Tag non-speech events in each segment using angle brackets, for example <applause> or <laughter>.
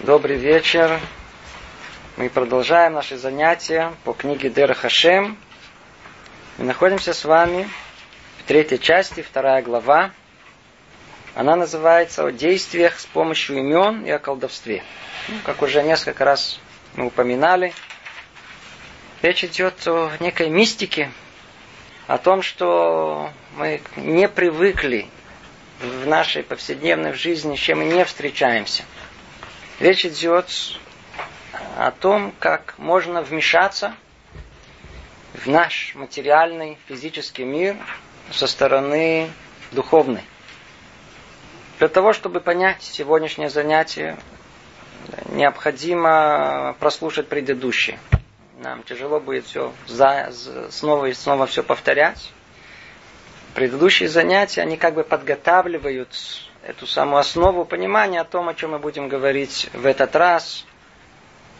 Добрый вечер. Мы продолжаем наши занятия по книге Дер Хашем. Мы находимся с вами в третьей части, вторая глава. Она называется «О действиях с помощью имен и о колдовстве». Ну, как уже несколько раз мы упоминали, речь идет о некой мистике, о том, что мы не привыкли в нашей повседневной жизни, с чем мы не встречаемся – Речь идет о том, как можно вмешаться в наш материальный физический мир со стороны духовной. Для того, чтобы понять сегодняшнее занятие, необходимо прослушать предыдущее. Нам тяжело будет все за, снова и снова все повторять. Предыдущие занятия, они как бы подготавливают эту самую основу понимания о том, о чем мы будем говорить в этот раз.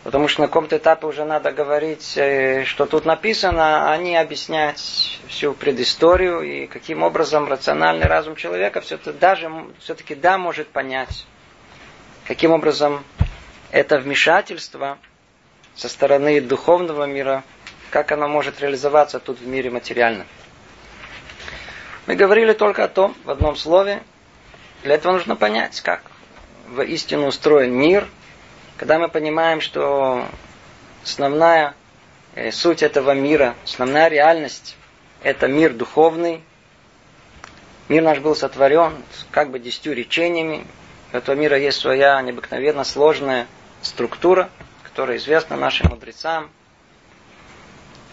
Потому что на каком-то этапе уже надо говорить, э, что тут написано, а не объяснять всю предысторию и каким образом рациональный разум человека все-таки даже все-таки да может понять, каким образом это вмешательство со стороны духовного мира, как оно может реализоваться тут в мире материальном. Мы говорили только о том, в одном слове, для этого нужно понять, как воистину устроен мир. Когда мы понимаем, что основная э, суть этого мира, основная реальность – это мир духовный. Мир наш был сотворен как бы десятью речениями. У этого мира есть своя необыкновенно сложная структура, которая известна нашим мудрецам.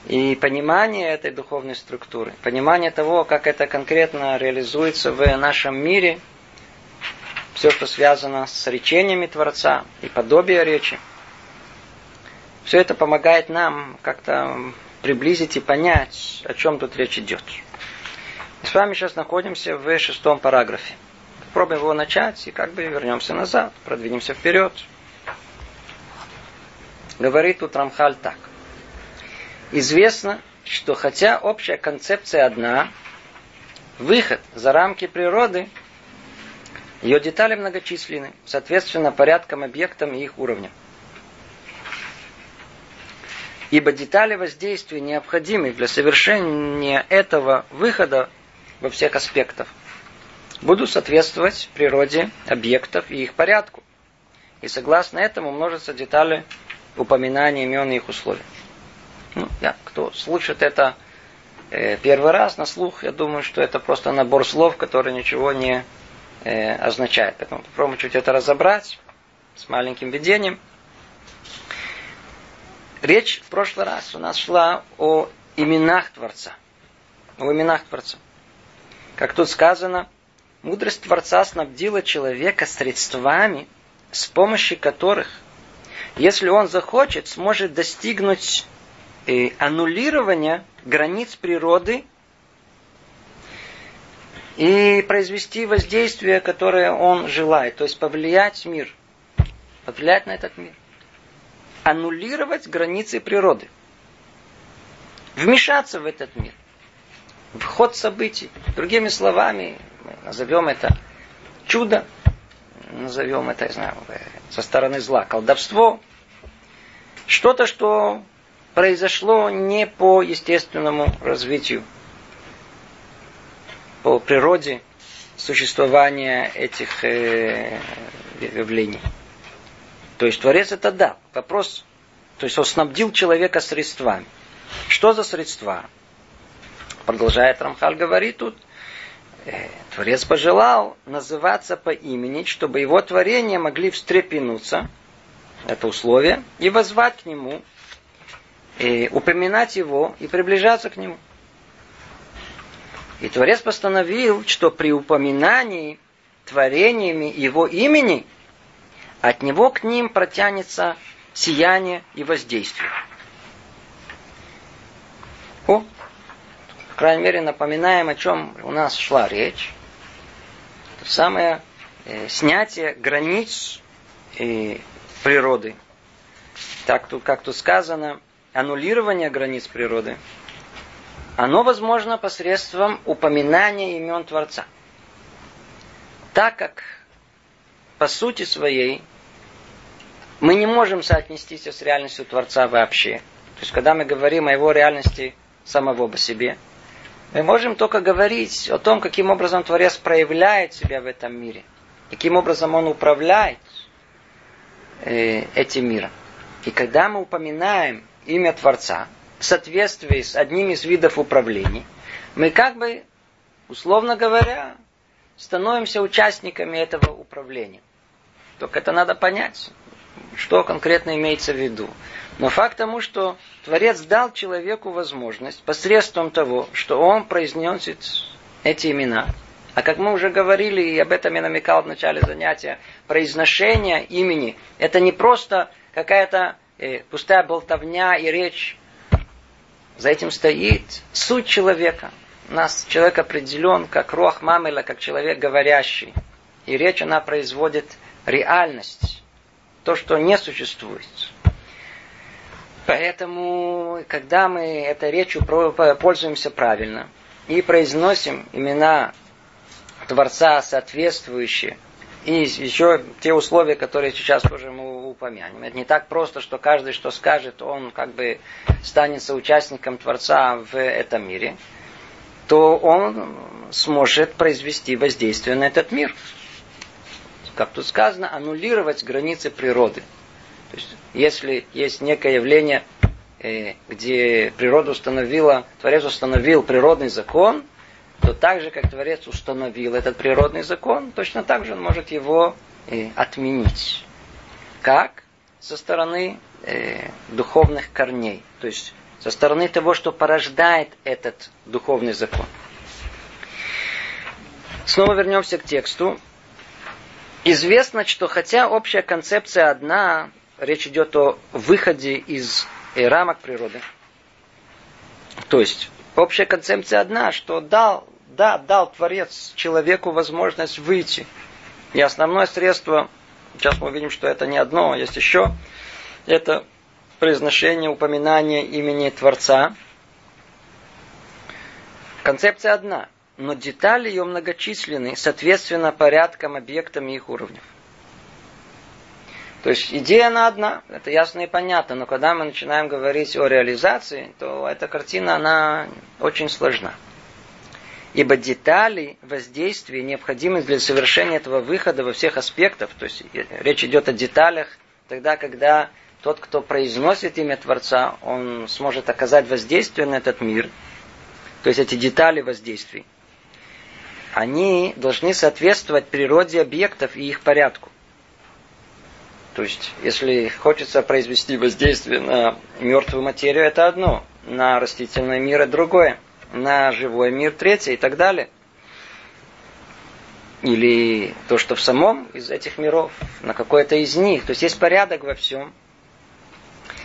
И понимание этой духовной структуры, понимание того, как это конкретно реализуется в нашем мире – все, что связано с речениями Творца и подобие речи. Все это помогает нам как-то приблизить и понять, о чем тут речь идет. Мы с вами сейчас находимся в шестом параграфе. Попробуем его начать и как бы вернемся назад, продвинемся вперед. Говорит тут Рамхаль так. Известно, что хотя общая концепция одна, выход за рамки природы – ее детали многочисленны, соответственно порядкам, объектам и их уровням. Ибо детали воздействия необходимы для совершения этого выхода во всех аспектах будут соответствовать природе объектов и их порядку. И согласно этому множатся детали упоминания имен и их условий. Ну, да, кто слушает это э, первый раз на слух, я думаю, что это просто набор слов, которые ничего не э, означает. Поэтому попробуем чуть это разобрать с маленьким введением. Речь в прошлый раз у нас шла о именах Творца. О именах Творца. Как тут сказано, мудрость Творца снабдила человека средствами, с помощью которых, если он захочет, сможет достигнуть э, аннулирования границ природы и произвести воздействие, которое он желает, то есть повлиять мир, повлиять на этот мир, аннулировать границы природы, вмешаться в этот мир, в ход событий. Другими словами, мы назовем это чудо, назовем это, я знаю, со стороны зла, колдовство, что-то, что произошло не по естественному развитию по природе существования этих э, явлений. То есть Творец это да. Вопрос, то есть он снабдил человека средствами. Что за средства? Продолжает Рамхаль говорит тут, э, Творец пожелал называться по имени, чтобы его творения могли встрепенуться, это условие, и возвать к нему, и упоминать его, и приближаться к нему. И Творец постановил, что при упоминании творениями его имени от него к ним протянется сияние и воздействие. О, по крайней мере, напоминаем, о чем у нас шла речь. Это самое э, снятие границ э, природы. Так тут, как тут сказано, аннулирование границ природы – оно возможно посредством упоминания имен Творца. Так как по сути своей Мы не можем соотнестись с реальностью Творца вообще. То есть, когда мы говорим о его реальности самого по себе, мы можем только говорить о том, каким образом Творец проявляет себя в этом мире, каким образом он управляет э, этим миром. И когда мы упоминаем имя Творца в соответствии с одним из видов управления, мы как бы, условно говоря, становимся участниками этого управления. Только это надо понять, что конкретно имеется в виду. Но факт тому, что Творец дал человеку возможность посредством того, что он произносит эти имена. А как мы уже говорили, и об этом я намекал в начале занятия, произношение имени – это не просто какая-то э, пустая болтовня и речь. За этим стоит суть человека. У нас человек определен как рох мамела, как человек говорящий. И речь она производит реальность. То, что не существует. Поэтому, когда мы этой речью пользуемся правильно и произносим имена Творца соответствующие, и еще те условия, которые сейчас тоже мы упомянем. Это не так просто, что каждый, что скажет, он как бы станет соучастником Творца в этом мире, то он сможет произвести воздействие на этот мир. Как тут сказано, аннулировать границы природы. То есть, если есть некое явление, э, где природа установила, Творец установил природный закон, то так же, как Творец установил этот природный закон, точно так же он может его э, отменить. Как? Со стороны э, духовных корней. То есть со стороны того, что порождает этот духовный закон. Снова вернемся к тексту. Известно, что хотя общая концепция одна, речь идет о выходе из рамок природы. То есть, общая концепция одна, что дал, да, дал Творец человеку возможность выйти. И основное средство, сейчас мы увидим, что это не одно, а есть еще, это произношение, упоминание имени Творца. Концепция одна, но детали ее многочисленны, соответственно порядкам, объектам и их уровням. То есть идея она одна, это ясно и понятно, но когда мы начинаем говорить о реализации, то эта картина, она очень сложна. Ибо детали воздействия необходимы для совершения этого выхода во всех аспектах. То есть речь идет о деталях тогда, когда тот, кто произносит имя Творца, он сможет оказать воздействие на этот мир. То есть эти детали воздействий. Они должны соответствовать природе объектов и их порядку. То есть, если хочется произвести воздействие на мертвую материю, это одно, на растительный мир это другое, на живой мир третье и так далее. Или то, что в самом из этих миров, на какой-то из них. То есть есть порядок во всем.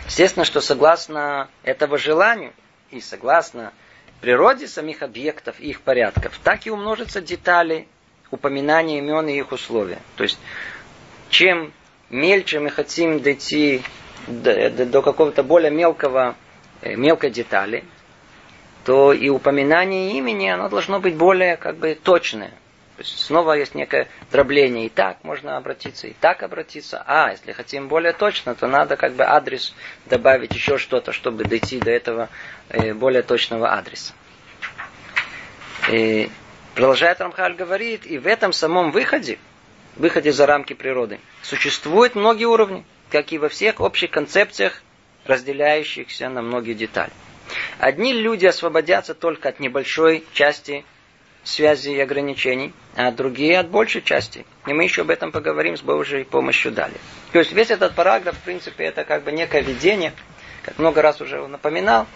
Естественно, что согласно этого желанию и согласно природе самих объектов и их порядков, так и умножатся детали упоминания имен и их условия. То есть, чем мельче мы хотим дойти до, до, до какого-то более мелкого, э, мелкой детали, то и упоминание имени, оно должно быть более как бы точное. То есть снова есть некое дробление. И так можно обратиться, и так обратиться. А, если хотим более точно, то надо как бы адрес добавить еще что-то, чтобы дойти до этого э, более точного адреса. И продолжает Рамхаль говорит, и в этом самом выходе, выходе за рамки природы. Существуют многие уровни, как и во всех общих концепциях, разделяющихся на многие детали. Одни люди освободятся только от небольшой части связей и ограничений, а другие от большей части. И мы еще об этом поговорим с Божьей помощью далее. То есть весь этот параграф, в принципе, это как бы некое видение, как много раз уже напоминал.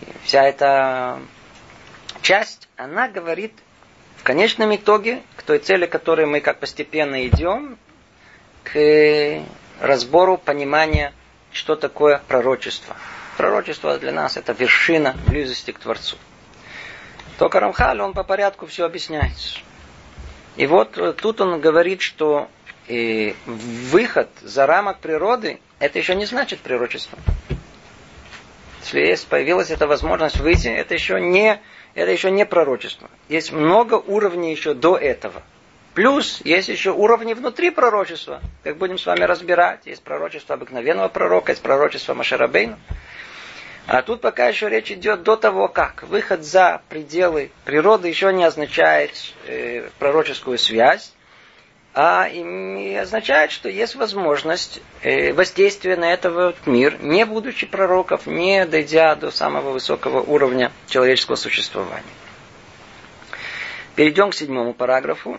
И вся эта часть, она говорит в конечном итоге, к той цели, к которой мы как постепенно идем, к разбору понимания, что такое пророчество. Пророчество для нас это вершина близости к Творцу. Только Рамхаль, он по порядку все объясняет. И вот э, тут он говорит, что и э, выход за рамок природы, это еще не значит пророчество. Если есть, появилась эта возможность выйти, это еще не это еще не пророчество. Есть много уровней еще до этого. Плюс есть еще уровни внутри пророчества. Как будем с вами разбирать. Есть пророчество обыкновенного пророка, есть пророчество Машарабейна. А тут пока еще речь идет до того, как выход за пределы природы еще не означает э, пророческую связь, а означает, что есть возможность э, воздействия на этот мир, не будучи пророков, не дойдя до самого высокого уровня человеческого существования. Перейдем к седьмому параграфу.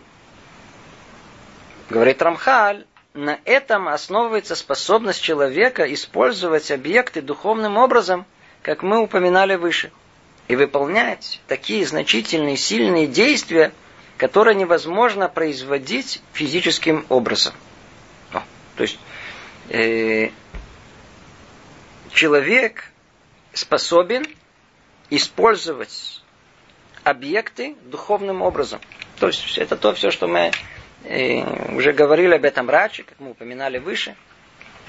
Говорит Рамхаль, на этом основывается способность человека использовать объекты духовным образом, как мы упоминали выше, и выполнять такие значительные сильные действия, которые невозможно производить физическим образом. О, то есть э, человек способен использовать объекты духовным образом. То есть это то все, что мы э, уже говорили об этом раньше, как мы упоминали выше,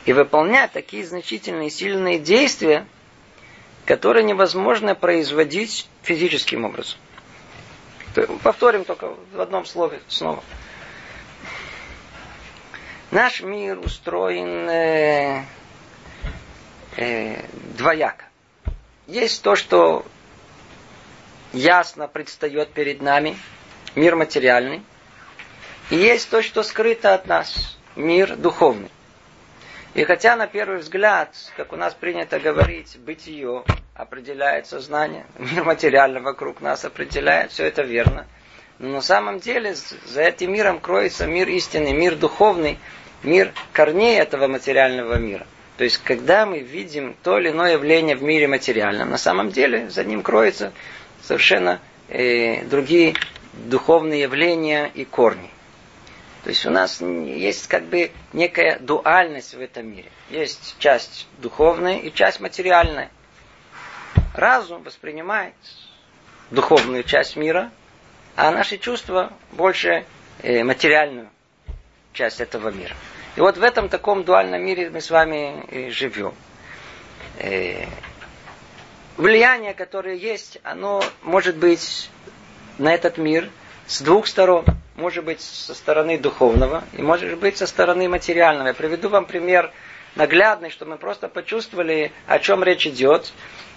и выполнять такие значительные сильные действия, которые невозможно производить физическим образом. Повторим только в одном слове снова. Наш мир устроен э, э, двояко. Есть то, что ясно предстает перед нами, мир материальный, и есть то, что скрыто от нас, мир духовный. И хотя на первый взгляд, как у нас принято говорить, бытие определяет сознание, мир материальный вокруг нас определяет, все это верно. Но на самом деле за этим миром кроется мир истинный, мир духовный, мир корней этого материального мира. То есть, когда мы видим то или иное явление в мире материальном, на самом деле за ним кроется совершенно э, другие духовные явления и корни. То есть у нас есть как бы некая дуальность в этом мире. Есть часть духовная и часть материальная. Разум воспринимает духовную часть мира, а наши чувства больше э, материальную часть этого мира. И вот в этом таком дуальном мире мы с вами живем. Э, влияние, которое есть, оно может быть на этот мир с двух сторон. Может быть со стороны духовного и может быть со стороны материального. Я приведу вам пример наглядный, чтобы мы просто почувствовали, о чем речь идет.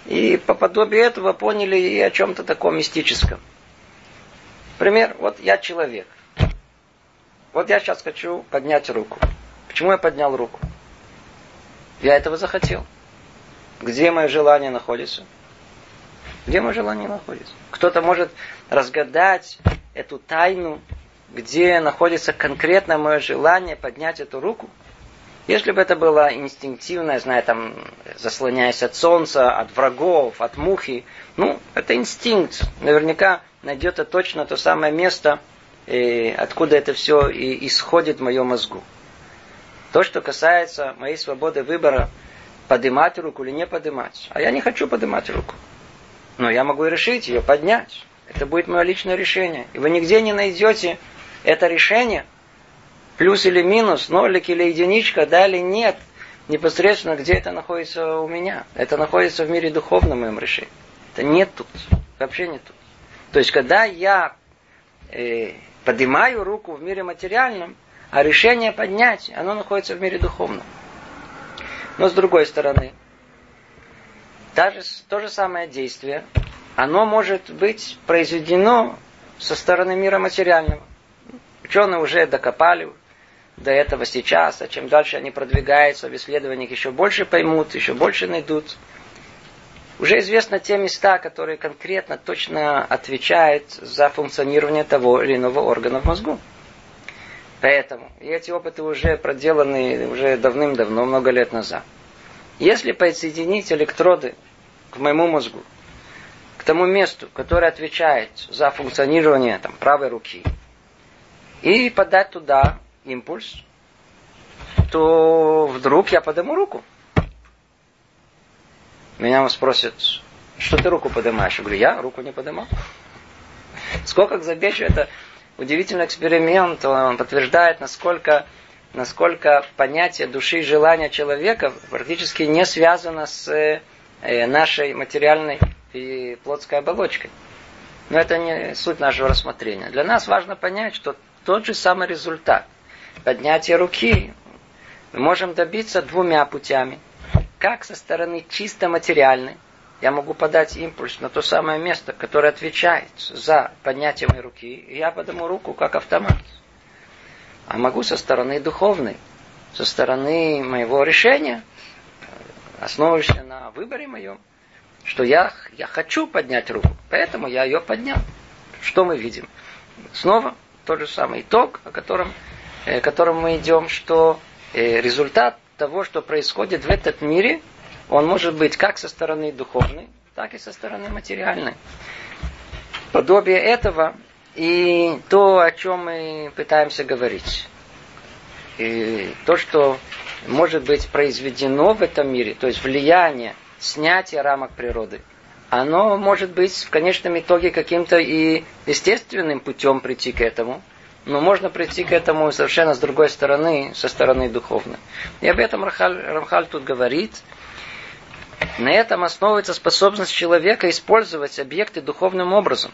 И по подобию этого поняли и о чем-то таком мистическом. Пример, вот я человек. Вот я сейчас хочу поднять руку. Почему я поднял руку? Я этого захотел. Где мое желание находится? Где мое желание находится? Кто-то может разгадать эту тайну, где находится конкретно мое желание поднять эту руку. Если бы это было инстинктивное, знаю, там, заслоняясь от солнца, от врагов, от мухи, ну, это инстинкт. Наверняка найдет это точно то самое место, и откуда это все и исходит в моем мозгу. То, что касается моей свободы выбора, поднимать руку или не поднимать. А я не хочу поднимать руку. Но я могу решить ее поднять. Это будет мое личное решение. И вы нигде не найдете это решение, плюс или минус, нолик или единичка, да или нет, непосредственно где это находится у меня. Это находится в мире духовном моем решении. Это нет тут. Вообще нет тут. То есть, когда я э, поднимаю руку в мире материальном, а решение поднять, оно находится в мире духовном. Но с другой стороны, даже то же самое действие, оно может быть произведено со стороны мира материального. Ученые уже докопали до этого сейчас, а чем дальше они продвигаются в исследованиях, еще больше поймут, еще больше найдут. Уже известно те места, которые конкретно, точно отвечают за функционирование того или иного органа в мозгу. Поэтому, и эти опыты уже проделаны уже давным-давно, много лет назад. Если подсоединить электроды к моему мозгу, тому месту, которое отвечает за функционирование там, правой руки, и подать туда импульс, то вдруг я подниму руку. Меня спросят, что ты руку поднимаешь? Я говорю, я руку не поднимал. Сколько к забечу, это удивительный эксперимент, он подтверждает, насколько, насколько понятие души и желания человека практически не связано с э, нашей материальной и плотской оболочкой. Но это не суть нашего рассмотрения. Для нас важно понять, что тот же самый результат. Поднятие руки мы можем добиться двумя путями. Как со стороны чисто материальной, я могу подать импульс на то самое место, которое отвечает за поднятие моей руки, и я подниму руку как автомат. А могу со стороны духовной, со стороны моего решения, основываясь на выборе моем, что я, я хочу поднять руку, поэтому я ее поднял. Что мы видим? Снова тот же самый итог, о котором, э, котором мы идем, что э, результат того, что происходит в этот мире, он может быть как со стороны духовной, так и со стороны материальной. Подобие этого и то, о чем мы пытаемся говорить. И то, что может быть произведено в этом мире, то есть влияние, снятие рамок природы, оно может быть в конечном итоге каким-то и естественным путем прийти к этому, но можно прийти к этому совершенно с другой стороны, со стороны духовной. И об этом Рамхаль, Рамхаль тут говорит. На этом основывается способность человека использовать объекты духовным образом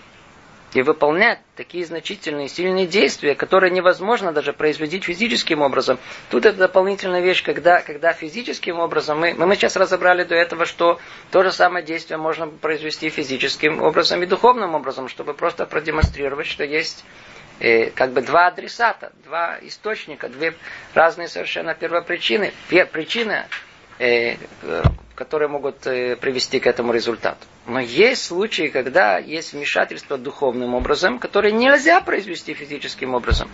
и выполнять такие значительные сильные действия, которые невозможно даже производить физическим образом. Тут это дополнительная вещь, когда, когда физическим образом, мы, мы сейчас разобрали до этого, что то же самое действие можно произвести физическим образом и духовным образом, чтобы просто продемонстрировать, что есть э, как бы два адресата, два источника, две разные совершенно первопричины. Причина, которые могут э, привести к этому результату. Но есть случаи, когда есть вмешательство духовным образом, которое нельзя произвести физическим образом.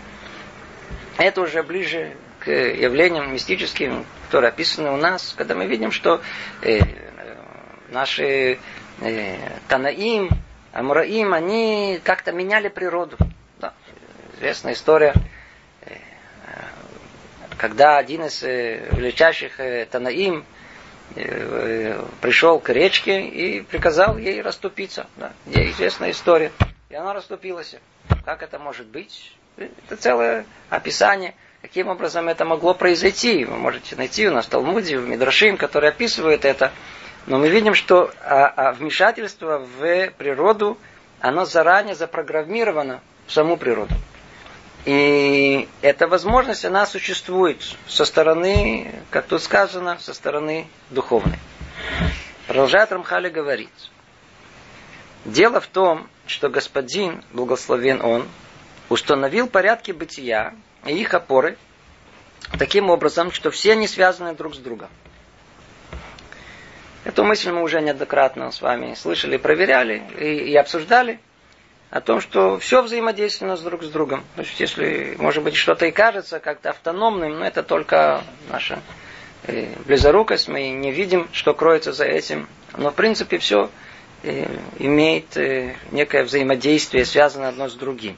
Это уже ближе к явлениям мистическим, которые описаны у нас, когда мы видим, что э, наши э, Танаим, Амураим, они как-то меняли природу. Да. Известная история, э, когда один из э, величайших э, Танаим, Э, пришел к речке и приказал ей расступиться. Да. Ей известная история. И она расступилась. Как это может быть? Это целое описание, каким образом это могло произойти. Вы можете найти у нас в Талмуде, в Мидрашим, который описывает это. Но мы видим, что а, а вмешательство в природу, оно заранее запрограммировано в саму природу. И эта возможность, она существует со стороны, как тут сказано, со стороны духовной. Продолжает Рамхали говорить. Дело в том, что Господин, благословен Он, установил порядки бытия и их опоры таким образом, что все они связаны друг с другом. Эту мысль мы уже неоднократно с вами слышали, проверяли и, и обсуждали – о том, что все взаимодейственно с друг с другом. То есть, если, может быть, что-то и кажется как-то автономным, но это только наша э, близорукость, мы не видим, что кроется за этим. Но, в принципе, все э, имеет э, некое взаимодействие, связанное одно с другим.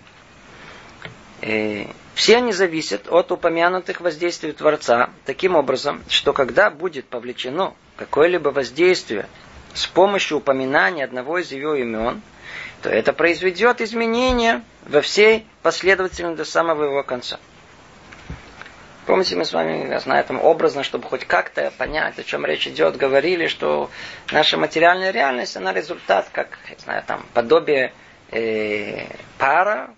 Все они зависят от упомянутых воздействий Творца таким образом, что когда будет повлечено какое-либо воздействие с помощью упоминания одного из ее имен – то это произведет изменения во всей последовательности до самого его конца. Помните, мы с вами, я знаю, там образно, чтобы хоть как-то понять, о чем речь идет, говорили, что наша материальная реальность, она результат, как, я знаю, там, подобие э, пара,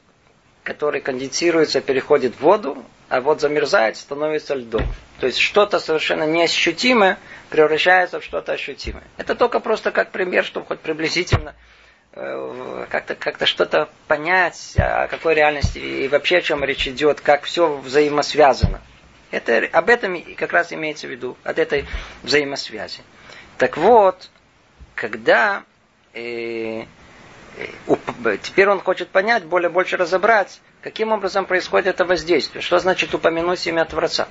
который конденсируется, переходит в воду, а вот замерзает, становится льдом. То есть что-то совершенно неощутимое превращается в что-то ощутимое. Это только просто как пример, чтобы хоть приблизительно как-то как что-то понять, о какой реальности и вообще о чем речь идет, как все взаимосвязано. Это, об этом как раз имеется в виду, от этой взаимосвязи. Так вот, когда э, э, теперь он хочет понять, более больше разобрать, каким образом происходит это воздействие. Что значит упомянуть имя Творца?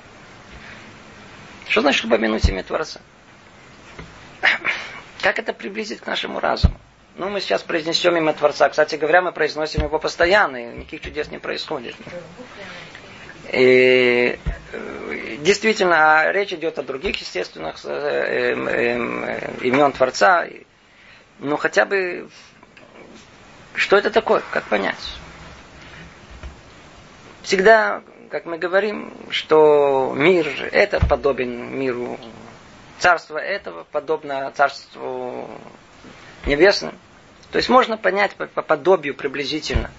Что значит упомянуть имя Творца? Как это приблизить к нашему разуму? Ну, мы сейчас произнесем имя Творца. Кстати говоря, мы произносим его постоянно, и никаких чудес не происходит. И, э, действительно, речь идет о других естественных э, э, имен Творца. Но хотя бы, что это такое, как понять? Всегда, как мы говорим, что мир этот подобен миру, царство этого подобно царству небесным. То есть можно понять по, по подобию приблизительно.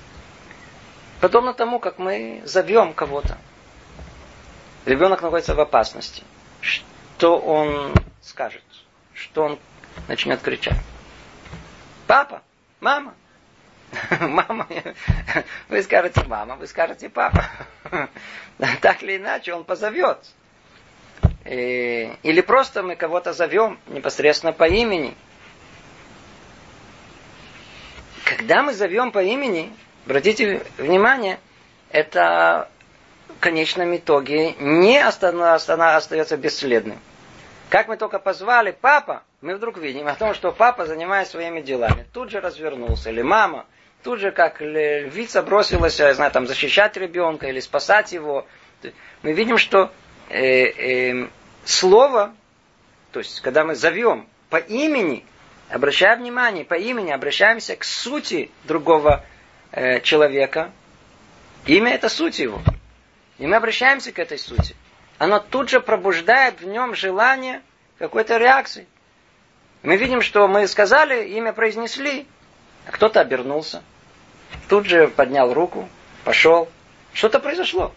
Подобно тому, как мы зовем кого-то. Ребенок находится в опасности. Что он скажет? Что он начнет кричать? Папа, мама, <laughs> мама, вы скажете мама, вы скажете папа. <laughs> Так или иначе он позовет. Или просто мы кого-то зовем непосредственно по имени. Когда мы зовем по имени, обратите внимание, это в конечном итоге не остается бесследным. Как мы только позвали папа, мы вдруг видим о том, что папа занимается своими делами. Тут же развернулся. Или мама. Тут же как львица бросилась, я знаю, там, защищать ребенка или спасать его. Мы видим, что э, э, слово, то есть когда мы зовем по имени, обращая внимание по имени, обращаемся к сути другого э, человека, имя это суть его. И мы обращаемся к этой сути. Оно тут же пробуждает в нем желание какой-то реакции. Мы видим, что мы сказали, имя произнесли, а кто-то обернулся. Тут же поднял руку, пошел. Что-то произошло.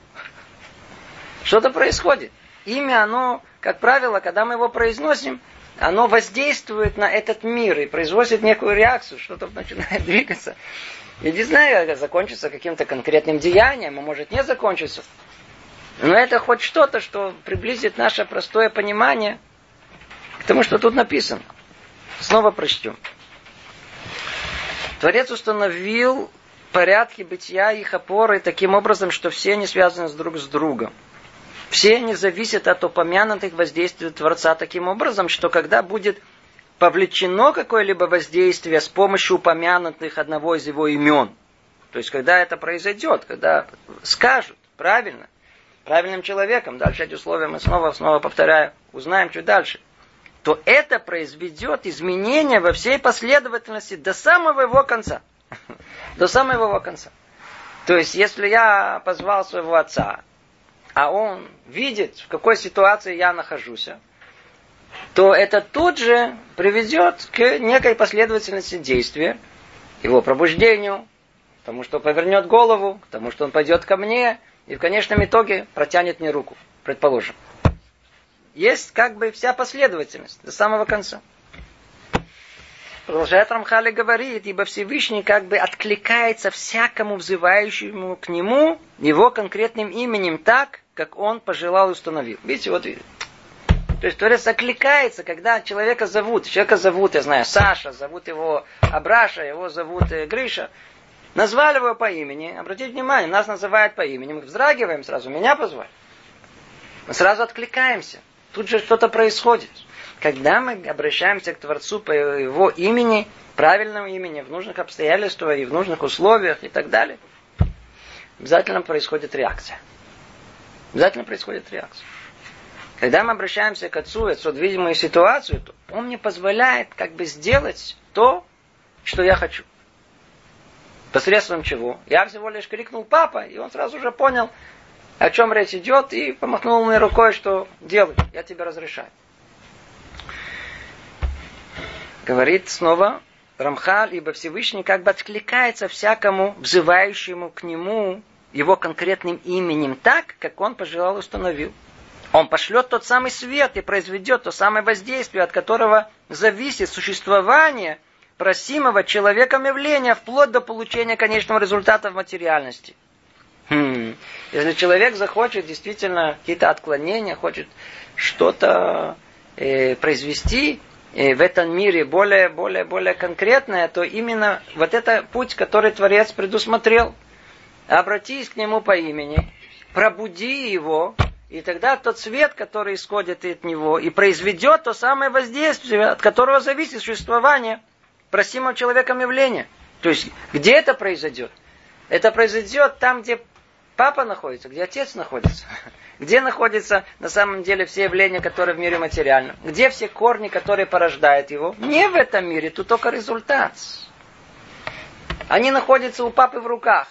Что-то происходит. Имя, оно, как правило, когда мы его произносим, оно воздействует на этот мир и производит некую реакцию, что-то начинает <laughs> двигаться. Я не знаю, закончится каким-то конкретным деянием, а может не закончится. Но это хоть что-то, что приблизит наше простое понимание к тому, что тут написано. Снова прочтем. Творец установил порядки бытия их опоры таким образом, что все они связаны друг с другом. Все они зависят от упомянутых воздействий Творца таким образом, что когда будет повлечено какое-либо воздействие с помощью упомянутых одного из его имен, то есть когда это произойдет, когда скажут правильно, правильным человеком, дальше эти условия мы снова, снова повторяю, узнаем чуть дальше, то это произведет изменения во всей последовательности до самого его конца. <laughs> До самого его конца. То есть, если я позвал своего отца, а он видит, в какой ситуации я нахожусь, то это тут же приведет к некой последовательности действия, его пробуждению, к тому, что повернет голову, к тому, что он пойдет ко мне, и в конечном итоге протянет мне руку, предположим. Есть как бы вся последовательность до самого конца. Продолжает Рамхали говорит, ибо Всевышний как бы откликается всякому взывающему к нему его конкретным именем так, как он пожелал и установил. Видите, вот. То есть Творец окликается, когда человека зовут. Человека зовут, я знаю, Саша, зовут его Абраша, его зовут э, Гриша. Назвали его по имени. Обратите внимание, нас называют по имени. Мы вздрагиваем сразу, меня позвали. Мы сразу откликаемся. Тут же что-то происходит. Когда мы обращаемся к Творцу по его имени, правильному имени, в нужных обстоятельствах и в нужных условиях и так далее, обязательно происходит реакция. Обязательно происходит реакция. Когда мы обращаемся к Отцу, Отцу видимую ситуацию, то Он мне позволяет как бы сделать то, что я хочу. Посредством чего? Я всего лишь крикнул папа, и он сразу же понял, о чем речь идет, и помахнул мне рукой, что делай, я тебе разрешаю. Говорит снова Рамхаль, ибо Всевышний как бы откликается всякому взывающему к нему его конкретным именем так, как он пожелал установил. Он пошлет тот самый свет и произведет то самое воздействие, от которого зависит существование просимого человеком явления вплоть до получения конечного результата в материальности. Хм. Если человек захочет действительно какие-то отклонения, хочет что-то э, произвести э, в этом мире более, более, более конкретное, то именно вот это путь, который Творец предусмотрел. Обратись к нему по имени, пробуди его, и тогда тот свет, который исходит от него, и произведет то самое воздействие, от которого зависит существование просимого человеком явления. То есть, где это произойдет? Это произойдет там, где папа находится, где отец находится, <laughs> где находятся на самом деле все явления, которые в мире материальны, где все корни, которые порождают его. Не в этом мире, тут только результат. Они находятся у папы в руках.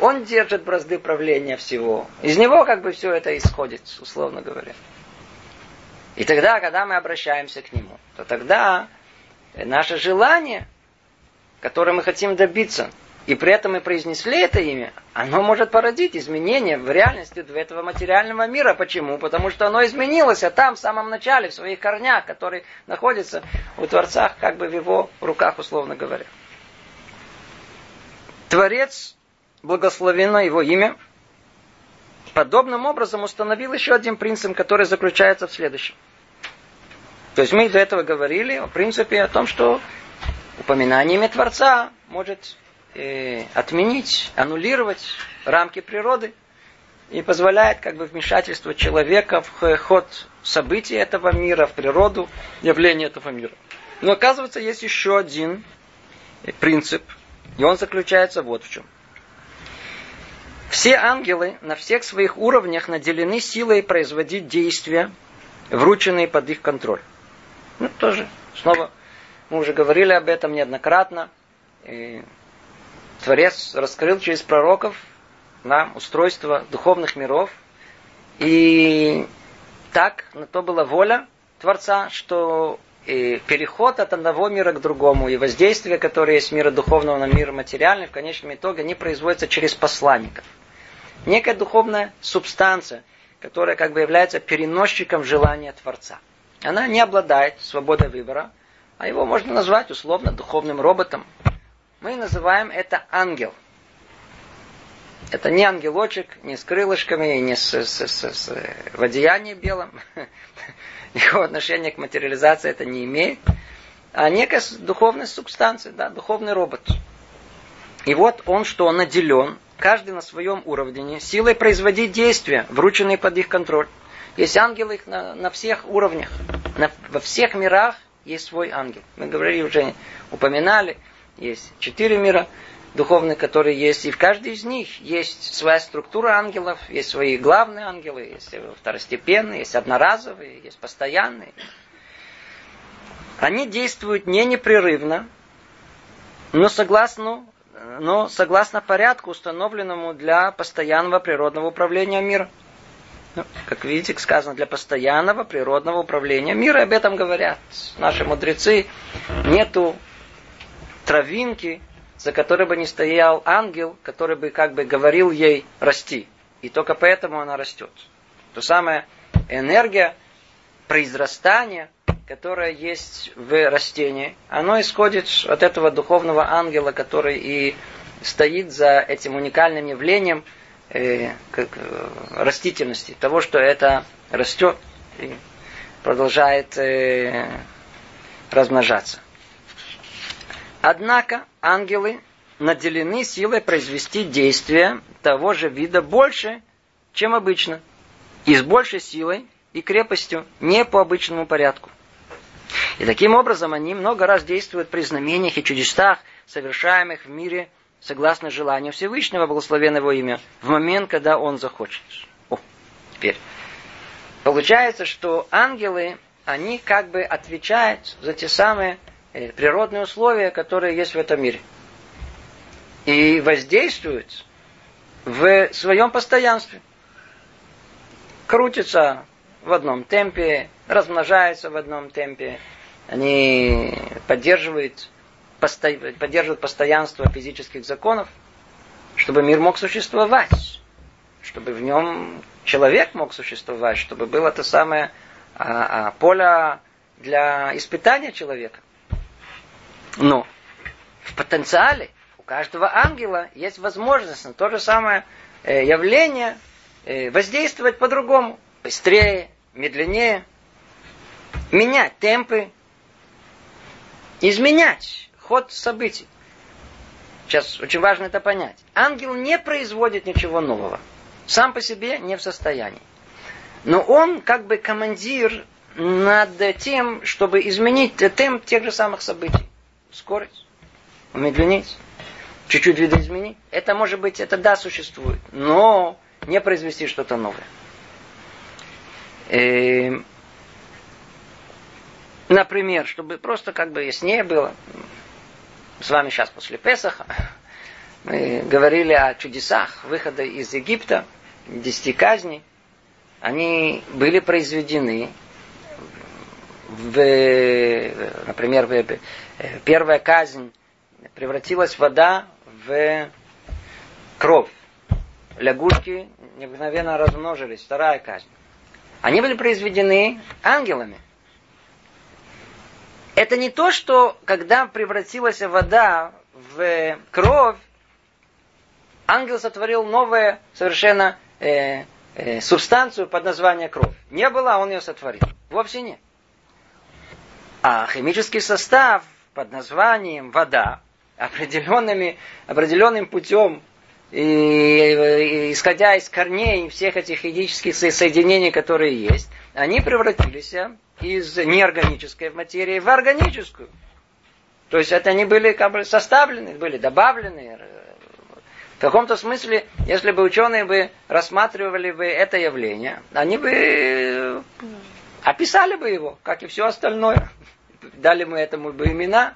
Он держит бразды правления всего. Из него как бы все это исходит, условно говоря. И тогда, когда мы обращаемся к нему, то тогда наше желание, которое мы хотим добиться, и при этом мы произнесли это имя, оно может породить изменения в реальности этого материального мира. Почему? Потому что оно изменилось, а там в самом начале, в своих корнях, которые находятся у Творца, как бы в его руках, условно говоря. Творец, благословено его имя, подобным образом установил еще один принцип, который заключается в следующем. То есть мы до этого говорили о принципе о том, что упоминание имя Творца может э, отменить, аннулировать рамки природы и позволяет как бы вмешательство человека в ход событий этого мира, в природу, явление этого мира. Но оказывается, есть еще один принцип, и он заключается вот в чем. Все ангелы на всех своих уровнях наделены силой производить действия, врученные под их контроль. Ну, тоже, снова, мы уже говорили об этом неоднократно. И Творец раскрыл через пророков нам устройство духовных миров. И так на то была воля Творца, что и переход от одного мира к другому и воздействие, которое есть мира духовного на мир материальный, в конечном итоге они производятся через посланников. Некая духовная субстанция, которая как бы является переносчиком желания Творца. Она не обладает свободой выбора, а его можно назвать условно духовным роботом, мы называем это ангел. Это не ангелочек, не с крылышками, не с, с, с, с в одеянии белом. <laughs> Никакого отношения к материализации это не имеет. А некая духовная субстанция, да, духовный робот. И вот он, что он наделен, каждый на своем уровне, силой производить действия, врученные под их контроль. Есть ангелы на, на всех уровнях. На, во всех мирах есть свой ангел. Мы говорили уже, упоминали, есть четыре мира духовные, которые есть, и в каждой из них есть своя структура ангелов, есть свои главные ангелы, есть второстепенные, есть одноразовые, есть постоянные. Они действуют не непрерывно, но согласно, но согласно порядку, установленному для постоянного природного управления миром. Ну, как видите, сказано, для постоянного природного управления мира, об этом говорят наши мудрецы. Нету травинки, за которой бы не стоял ангел, который бы как бы говорил ей расти. И только поэтому она растет. То самое энергия произрастания, которая есть в растении, оно исходит от этого духовного ангела, который и стоит за этим уникальным явлением э, как, э, растительности, того, что это растет и продолжает э, размножаться. Однако ангелы наделены силой произвести действия того же вида больше, чем обычно, и с большей силой и крепостью, не по обычному порядку. И таким образом они много раз действуют при знамениях и чудесах, совершаемых в мире согласно желанию Всевышнего, благословенного имя, в момент, когда он захочет. О, теперь. Получается, что ангелы, они как бы отвечают за те самые природные условия, которые есть в этом мире. И воздействуют в своем постоянстве. Крутятся в одном темпе, размножаются в одном темпе. Они поддерживают, посто... поддерживают постоянство физических законов, чтобы мир мог существовать, чтобы в нем человек мог существовать, чтобы было то самое а, а, поле для испытания человека. Но в потенциале у каждого ангела есть возможность на то же самое э, явление э, воздействовать по-другому. Быстрее, медленнее. Менять темпы. Изменять ход событий. Сейчас очень важно это понять. Ангел не производит ничего нового. Сам по себе не в состоянии. Но он как бы командир над тем, чтобы изменить темп тех же самых событий скорость, умедленить, чуть-чуть видоизменить. Это может быть, это да, существует, но не произвести что-то новое. И, эм, например, чтобы просто как бы яснее было, с вами сейчас после Песаха, мы говорили о чудесах выхода из Египта, десяти казней. Они были произведены в, например, первая казнь превратилась вода в кровь. Лягушки мгновенно размножились. Вторая казнь. Они были произведены ангелами. Это не то, что когда превратилась вода в кровь, ангел сотворил новую совершенно э, э, субстанцию под названием кровь. Не было, а он ее сотворил. Вовсе нет. А химический состав под названием вода определенными, определенным путем и, исходя из корней всех этих физических соединений, которые есть, они превратились из неорганической материи в органическую. То есть это они были как бы составлены, были добавлены. В каком-то смысле, если бы ученые бы рассматривали бы это явление, они бы описали бы его, как и все остальное. Дали мы этому бы имена,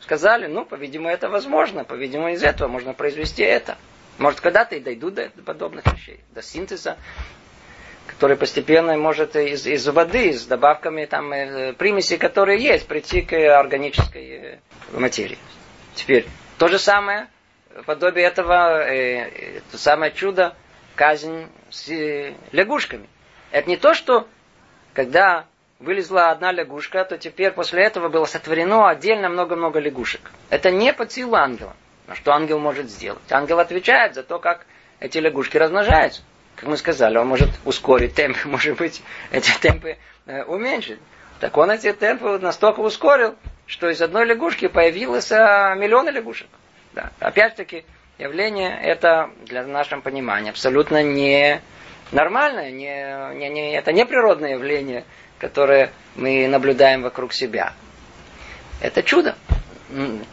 сказали, ну, по-видимому, это возможно, по-видимому, из этого можно произвести это. Может, когда-то и дойдут до подобных вещей, до синтеза, который постепенно может из, из воды, с добавками там, э, примеси, которые есть, прийти к органической э, материи. Теперь, то же самое, подобие этого, э, то самое чудо, казнь с э, лягушками. Это не то, что когда вылезла одна лягушка, то теперь после этого было сотворено отдельно много-много лягушек. Это не под силу ангела. А что ангел может сделать? Ангел отвечает за то, как эти лягушки размножаются. Как мы сказали, он может ускорить темп, <laughs> может быть, эти темпы э, уменьшить. Так он эти темпы настолько ускорил, что из одной лягушки появилось а, миллионы лягушек. Да. Опять-таки, явление это, для нашего понимания, абсолютно не нормальное, не, не, не, это не природное явление, которое мы наблюдаем вокруг себя. Это чудо,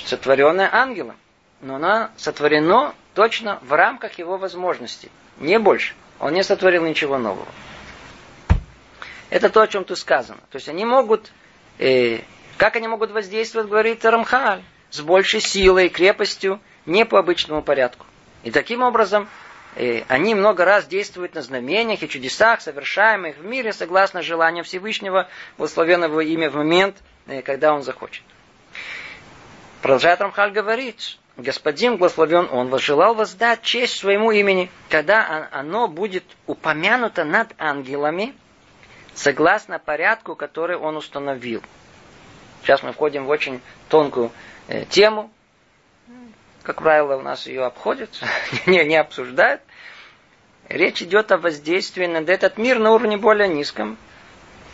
сотворенное ангелом но оно сотворено точно в рамках его возможностей, не больше. Он не сотворил ничего нового. Это то, о чем тут сказано. То есть они могут, э, как они могут воздействовать, говорит Рамхаль, с большей силой и крепостью, не по обычному порядку. И таким образом э, они много раз действуют на знамениях и чудесах, совершаемых в мире согласно желанию Всевышнего, благословенного имя в момент, э, когда он захочет. Продолжает Рамхаль говорить, Господин, благословен Он, возжелал воздать честь своему имени, когда оно будет упомянуто над ангелами, согласно порядку, который Он установил. Сейчас мы входим в очень тонкую э, тему. Как правило, у нас ее обходят, <laughs> не, не обсуждают. Речь идет о воздействии на этот мир на уровне более низком,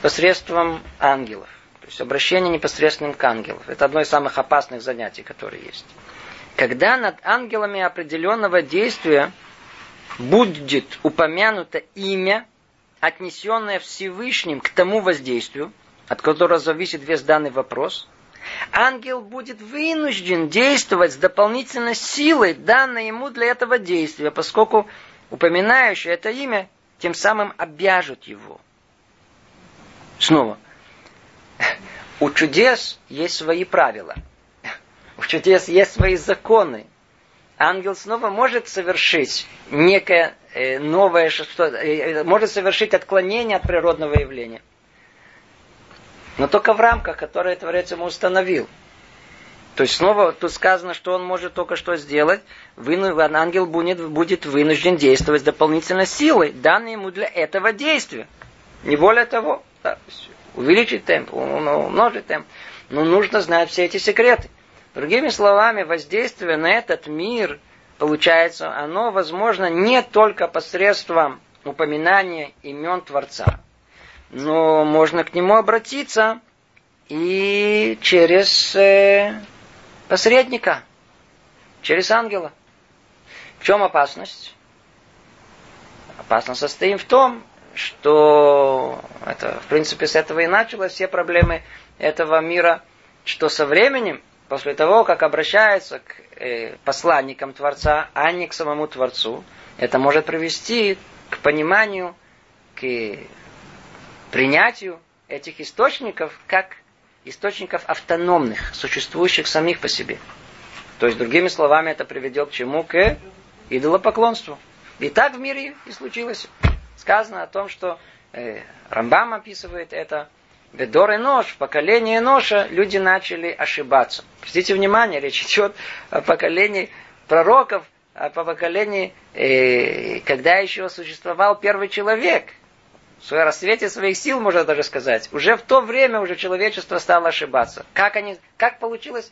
посредством ангелов. То есть обращение непосредственно к ангелам. Это одно из самых опасных занятий, которые есть. Когда над ангелами определенного действия будет упомянуто имя, отнесенное Всевышним к тому воздействию, от которого зависит весь данный вопрос, ангел будет вынужден действовать с дополнительной силой, данной ему для этого действия, поскольку упоминающее это имя тем самым обяжет его. Снова, у чудес есть свои правила – у чудес есть свои законы. Ангел снова может совершить некое э, новое, что, э, может совершить отклонение от природного явления. Но только в рамках, которые Творец ему установил. То есть снова тут сказано, что он может только что сделать. Ангел будет, будет вынужден действовать дополнительной силой, данной ему для этого действия. Не более того. Да, увеличить темп, умножить темп. Но нужно знать все эти секреты. Другими словами, воздействие на этот мир, получается, оно возможно не только посредством упоминания имен Творца, но можно к нему обратиться и через э, посредника, через ангела. В чем опасность? Опасность состоит в том, что это, в принципе, с этого и началось все проблемы этого мира, что со временем после того, как обращается к э, посланникам Творца, а не к самому Творцу, это может привести к пониманию, к принятию этих источников как источников автономных, существующих самих по себе. То есть, другими словами, это приведет к чему? К идолопоклонству. И так в мире и случилось. Сказано о том, что э, Рамбам описывает это, Ведор и нож, в поколении ноша люди начали ошибаться. Обратите внимание, речь идет о поколении пророков, о поколении, э, когда еще существовал первый человек. В рассвете своих сил, можно даже сказать. Уже в то время уже человечество стало ошибаться. Как, они, как получилось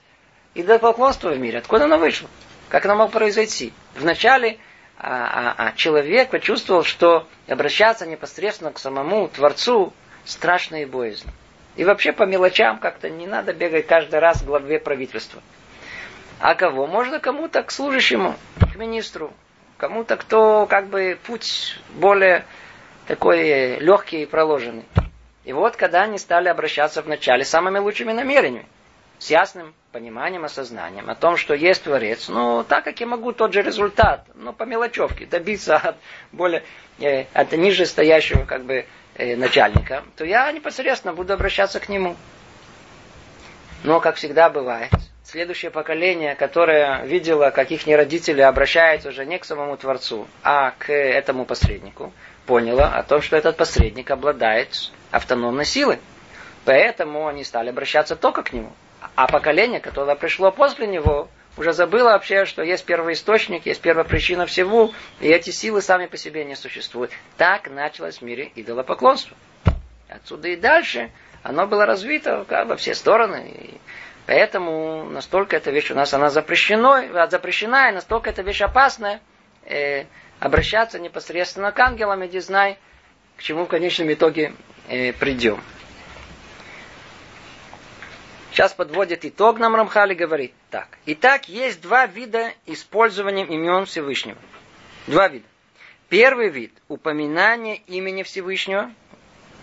идолопоклонство в мире? Откуда оно вышло? Как оно могло произойти? Вначале а, а, а человек почувствовал, что обращаться непосредственно к самому Творцу страшно и боязно. И вообще по мелочам как-то не надо бегать каждый раз к главе правительства. А кого? Можно кому-то к служащему, к министру, кому-то, кто как бы путь более такой легкий и проложенный. И вот когда они стали обращаться вначале самыми лучшими намерениями, с ясным пониманием, осознанием о том, что есть Творец, ну, так как я могу тот же результат, ну, по мелочевке, добиться <laughs> от более, э, от ниже стоящего, как бы, э, начальника, то я непосредственно буду обращаться к нему. Но, как всегда бывает, следующее поколение, которое видело, как их родители обращаются уже не к самому Творцу, а к этому посреднику, поняло о том, что этот посредник обладает автономной силой. Поэтому они стали обращаться только к нему. А поколение, которое пришло после него, уже забыло вообще, что есть первый источник, есть первая причина всего, и эти силы сами по себе не существуют. Так началось в мире идолопоклонство. Отсюда и дальше оно было развито как, во все стороны. И поэтому настолько эта вещь у нас она запрещена, запрещена и настолько эта вещь опасная, э, обращаться непосредственно к ангелам, иди знай, к чему в конечном итоге э, придем. Сейчас подводит итог нам Рамхали говорит так. Итак, есть два вида использования имен Всевышнего. Два вида. Первый вид – упоминание имени Всевышнего,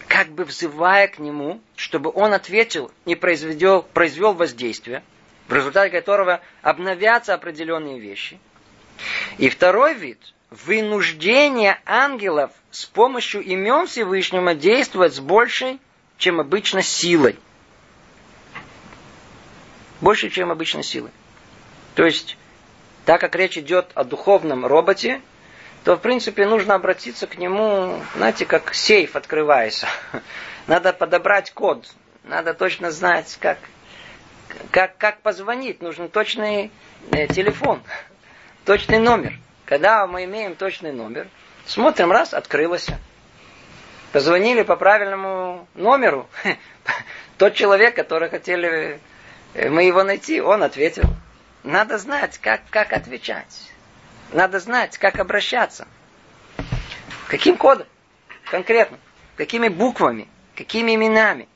как бы взывая к нему, чтобы он ответил и произвел, произвел воздействие, в результате которого обновятся определенные вещи. И второй вид – вынуждение ангелов с помощью имен Всевышнего действовать с большей, чем обычно, силой – больше, чем обычной силы. То есть, так как речь идет о духовном роботе, то, в принципе, нужно обратиться к нему, знаете, как сейф открывается. <laughs> Надо подобрать код, надо точно знать, как, как, как позвонить, нужен точный э, телефон, <laughs> точный номер. Когда мы имеем точный номер, смотрим, раз, открылось. Позвонили по правильному номеру. <laughs> Тот человек, который хотели Э, мы его найти, он ответил. Надо знать, как, как отвечать. Надо знать, как обращаться. Каким кодом? Конкретно. Какими буквами? Какими именами?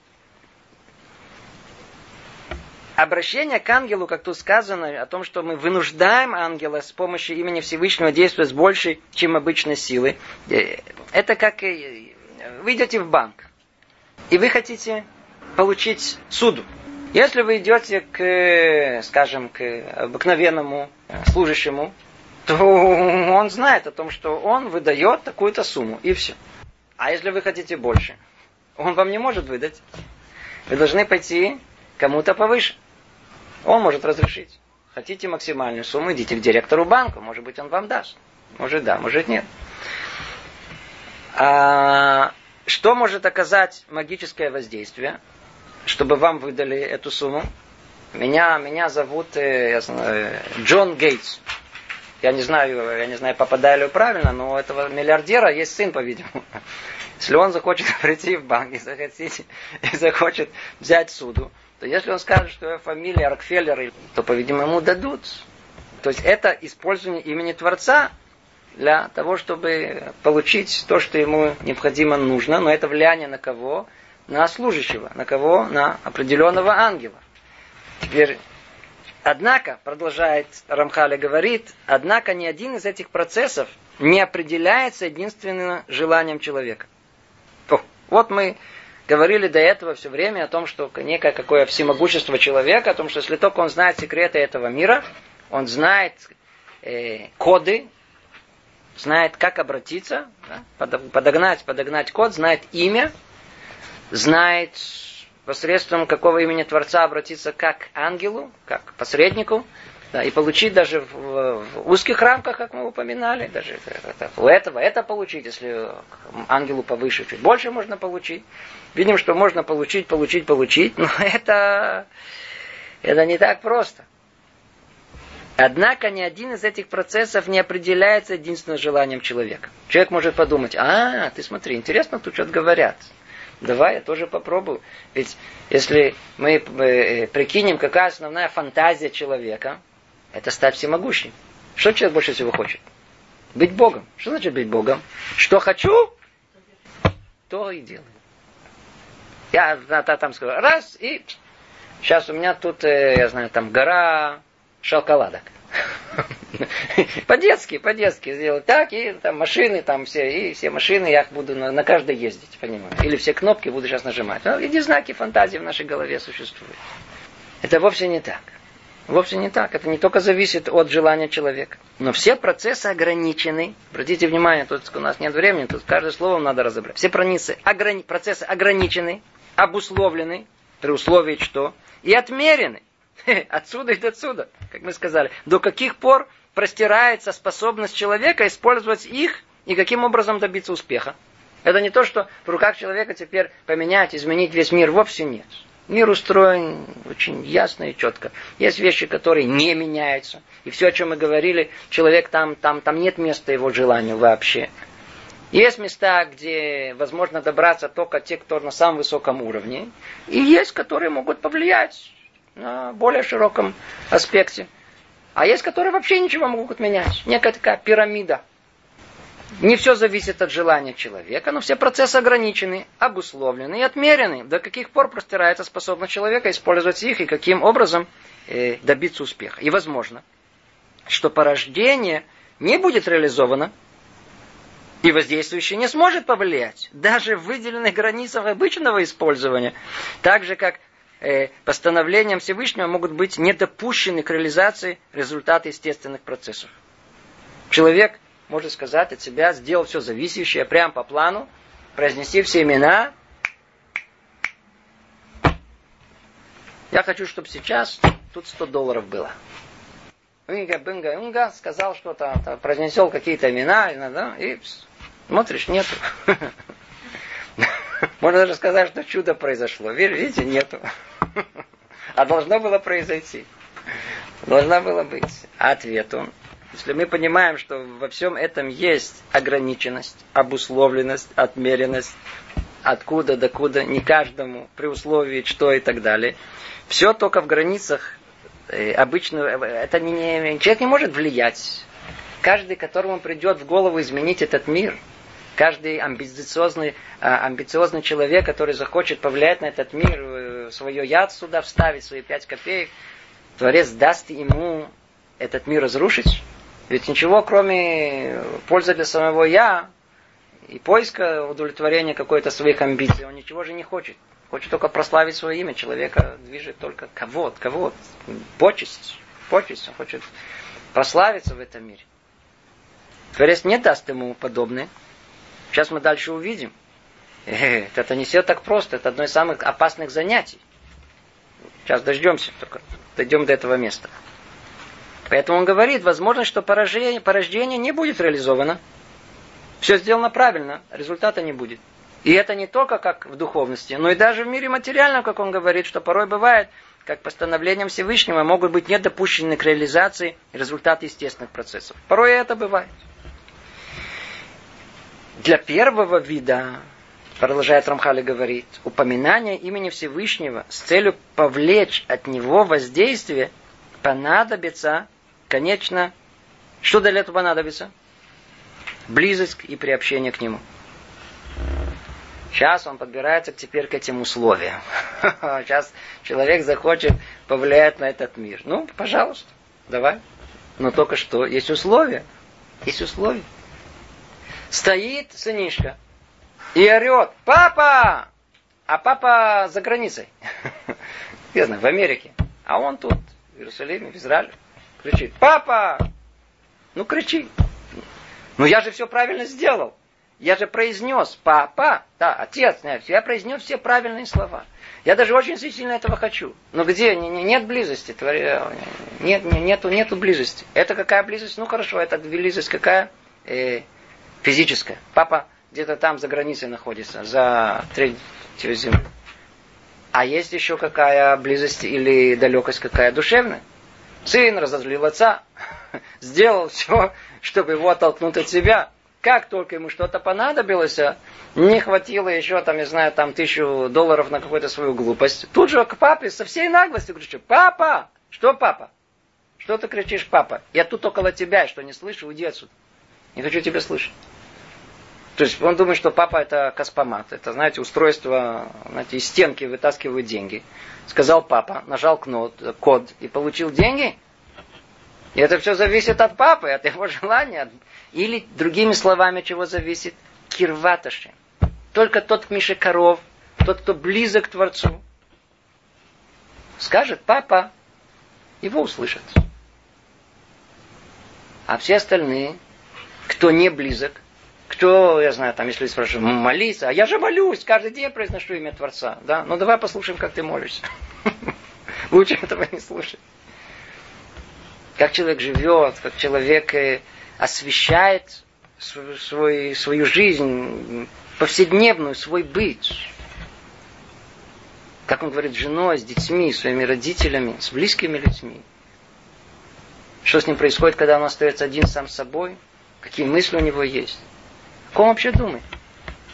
Обращение к ангелу, как тут сказано, о том, что мы вынуждаем ангела с помощью имени Всевышнего действовать с большей, чем обычной силой, э, это как вы идете в банк, и вы хотите получить суду. Если вы идете к, скажем, к обыкновенному служащему, то он знает о том, что он выдает такую-то сумму, и все. А если вы хотите больше, он вам не может выдать. Вы должны пойти кому-то повыше. Он может разрешить. Хотите максимальную сумму, идите к директору банка. Может быть, он вам даст. Может, да, может, нет. А, что может оказать магическое воздействие? чтобы вам выдали эту сумму. Меня, меня зовут э, я знаю, Джон Гейтс. Я не знаю, я не знаю, попадаю ли правильно, но у этого миллиардера есть сын, по-видимому. Если он захочет <laughs> прийти в банк и захотите, и захочет взять суду, то если он скажет, что его фамилия Рокфеллер, то, по-видимому, ему дадут. То есть это использование имени Творца для того, чтобы получить то, что ему необходимо нужно, но это влияние на кого? на служащего. На кого? На определенного ангела. Теперь, однако, продолжает Рамхаля говорит, однако ни один из этих процессов не определяется единственным желанием человека. О, вот мы говорили до этого все время о том, что некое какое всемогущество человека, о том, что если только он знает секреты этого мира, он знает э, коды, знает, как обратиться, да, подогнать, подогнать код, знает имя, знает посредством какого имени Творца обратиться как к ангелу, как к посреднику, Да, и получить даже в, в узких рамках, как мы упоминали, даже это, у этого это получить, если ангелу повыше чуть больше можно получить. Видим, что можно получить, получить, получить, но <laughs> это, это не так просто. Однако ни один из этих процессов не определяется единственным желанием человека. Человек может подумать, а, ты смотри, интересно, тут что-то говорят. Давай, я тоже попробую. Ведь если мы э, прикинем, какая основная фантазия человека, это стать всемогущим. Что человек больше всего хочет? Быть Богом. Что значит быть Богом? Что хочу, то и делаю. Я там скажу, раз, и сейчас у меня тут, э, я знаю, там гора шоколадок. <laughs> По-детски, по-детски сделать так, и там машины, там все, и все машины, я буду на, на каждой ездить, понимаешь? Или все кнопки буду сейчас нажимать. Ну, эти знаки фантазии в нашей голове существуют. Это вовсе не так. Вовсе не так. Это не только зависит от желания человека. Но все процессы ограничены. Обратите внимание, тут у нас нет времени, тут каждое слово надо разобрать. Все процессы, ограни... процессы ограничены, обусловлены, при условии что? И отмерены. Отсюда и до отсюда, как мы сказали. До каких пор простирается способность человека использовать их и каким образом добиться успеха. Это не то, что в руках человека теперь поменять, изменить весь мир, вовсе нет. Мир устроен очень ясно и четко. Есть вещи, которые не меняются. И все, о чем мы говорили, человек там, там, там нет места его желанию вообще. Есть места, где возможно добраться только те, кто на самом высоком уровне. И есть, которые могут повлиять на более широком аспекте. А есть, которые вообще ничего могут менять. Некая такая пирамида. Не все зависит от желания человека, но все процессы ограничены, обусловлены и отмерены. До каких пор простирается способность человека использовать их и каким образом э, добиться успеха. И возможно, что порождение не будет реализовано, и воздействующий не сможет повлиять, даже в выделенных границах обычного использования. Так же, как э, постановлением Всевышнего могут быть недопущены к реализации результаты естественных процессов. Человек может сказать от себя, сделал все зависящее прямо по плану, произнести все имена. Я хочу, чтобы сейчас тут 100 долларов было. Инга, бынга, инга, сказал что-то, произнесел какие-то имена, да, и смотришь, нету. <laughs> Можно даже сказать, что чудо произошло. Видите, нету. <laughs> А должно было произойти. Должна была быть. Ответ он. Если мы понимаем, что во всем этом есть ограниченность, обусловленность, отмеренность, откуда до куда, не каждому, при условии что и так далее, все только в границах э, обычного, это не, человек не может влиять. Каждый, которому придет в голову изменить этот мир – Каждый амбициозный, а, амбициозный человек, который захочет повлиять на этот мир, э, свое яд сюда вставить, свои пять копеек, Творец даст ему этот мир разрушить. Ведь ничего, кроме пользы для самого я и поиска удовлетворения какой-то своих амбиций, он ничего же не хочет. Хочет только прославить свое имя. Человека движет только кого кого почесть, почесть. Он хочет прославиться в этом мире. Творец не даст ему подобное. Сейчас мы дальше увидим. Это не все так просто. Это одно из самых опасных занятий. Сейчас дождемся, только дойдем до этого места. Поэтому он говорит, возможно, что порождение, порождение не будет реализовано. Все сделано правильно, результата не будет. И это не только как в духовности, но и даже в мире материальном, как он говорит, что порой бывает, как постановлением Всевышнего могут быть недопущены к реализации результаты естественных процессов. Порой это бывает. Для первого вида, продолжает Рамхали говорит, упоминание имени Всевышнего с целью повлечь от него воздействие понадобится, конечно, что для этого понадобится? Близость и приобщение к нему. Сейчас он подбирается теперь к этим условиям. <laughs> Сейчас человек захочет повлиять на этот мир. Ну, пожалуйста, давай. Но только что есть условия. Есть условия стоит сынишка и орет, папа! А папа за границей. <laughs> Я знаю, в Америке. А он тут, в Иерусалиме, в Израиле. Кричит, папа! Ну кричи. Ну я же все правильно сделал. Я же произнес папа, да, отец, я произнес все правильные слова. Я даже очень сильно этого хочу. Но где? Нет близости. Нет, нету, нету близости. Это какая близость? Ну хорошо, это близость какая? Э, физическая. Папа где-то там за границей находится, за третью землю. А есть еще какая близость или далекость какая душевная? Сын разозлил отца, <laughs> сделал все, чтобы его оттолкнуть от себя. Как только ему что-то понадобилось, а не хватило еще, там, не знаю, там тысячу долларов на какую-то свою глупость, тут же к папе со всей наглостью кричу, папа, что папа? Что ты кричишь, папа? Я тут около тебя, что не слышу, уйди отсюда. Не хочу тебя слышать. То есть он думает, что папа это каспомат. Это, знаете, устройство, знаете, из стенки вытаскивают деньги. Сказал папа, нажал код и получил деньги. И это все зависит от папы, от его <laughs> желания. Или, другими словами, чего зависит? Кирваташи. Только тот Миша Коров, тот, кто близок к Творцу, скажет папа, его услышат. А все остальные, кто не близок, кто, я знаю, там, если спрашивают, молиться, а я же молюсь, каждый день произношу имя Творца. Да? Ну давай послушаем, как ты молишься. <laughs> Лучше этого не слушать. Как человек живет, как человек э, освещает свой, свою жизнь, повседневную, свой быть. Как он говорит, с женой, с детьми, своими родителями, с близкими людьми. Что с ним происходит, когда он остается один сам с собой? Какие мысли у него есть? Как он вообще думает?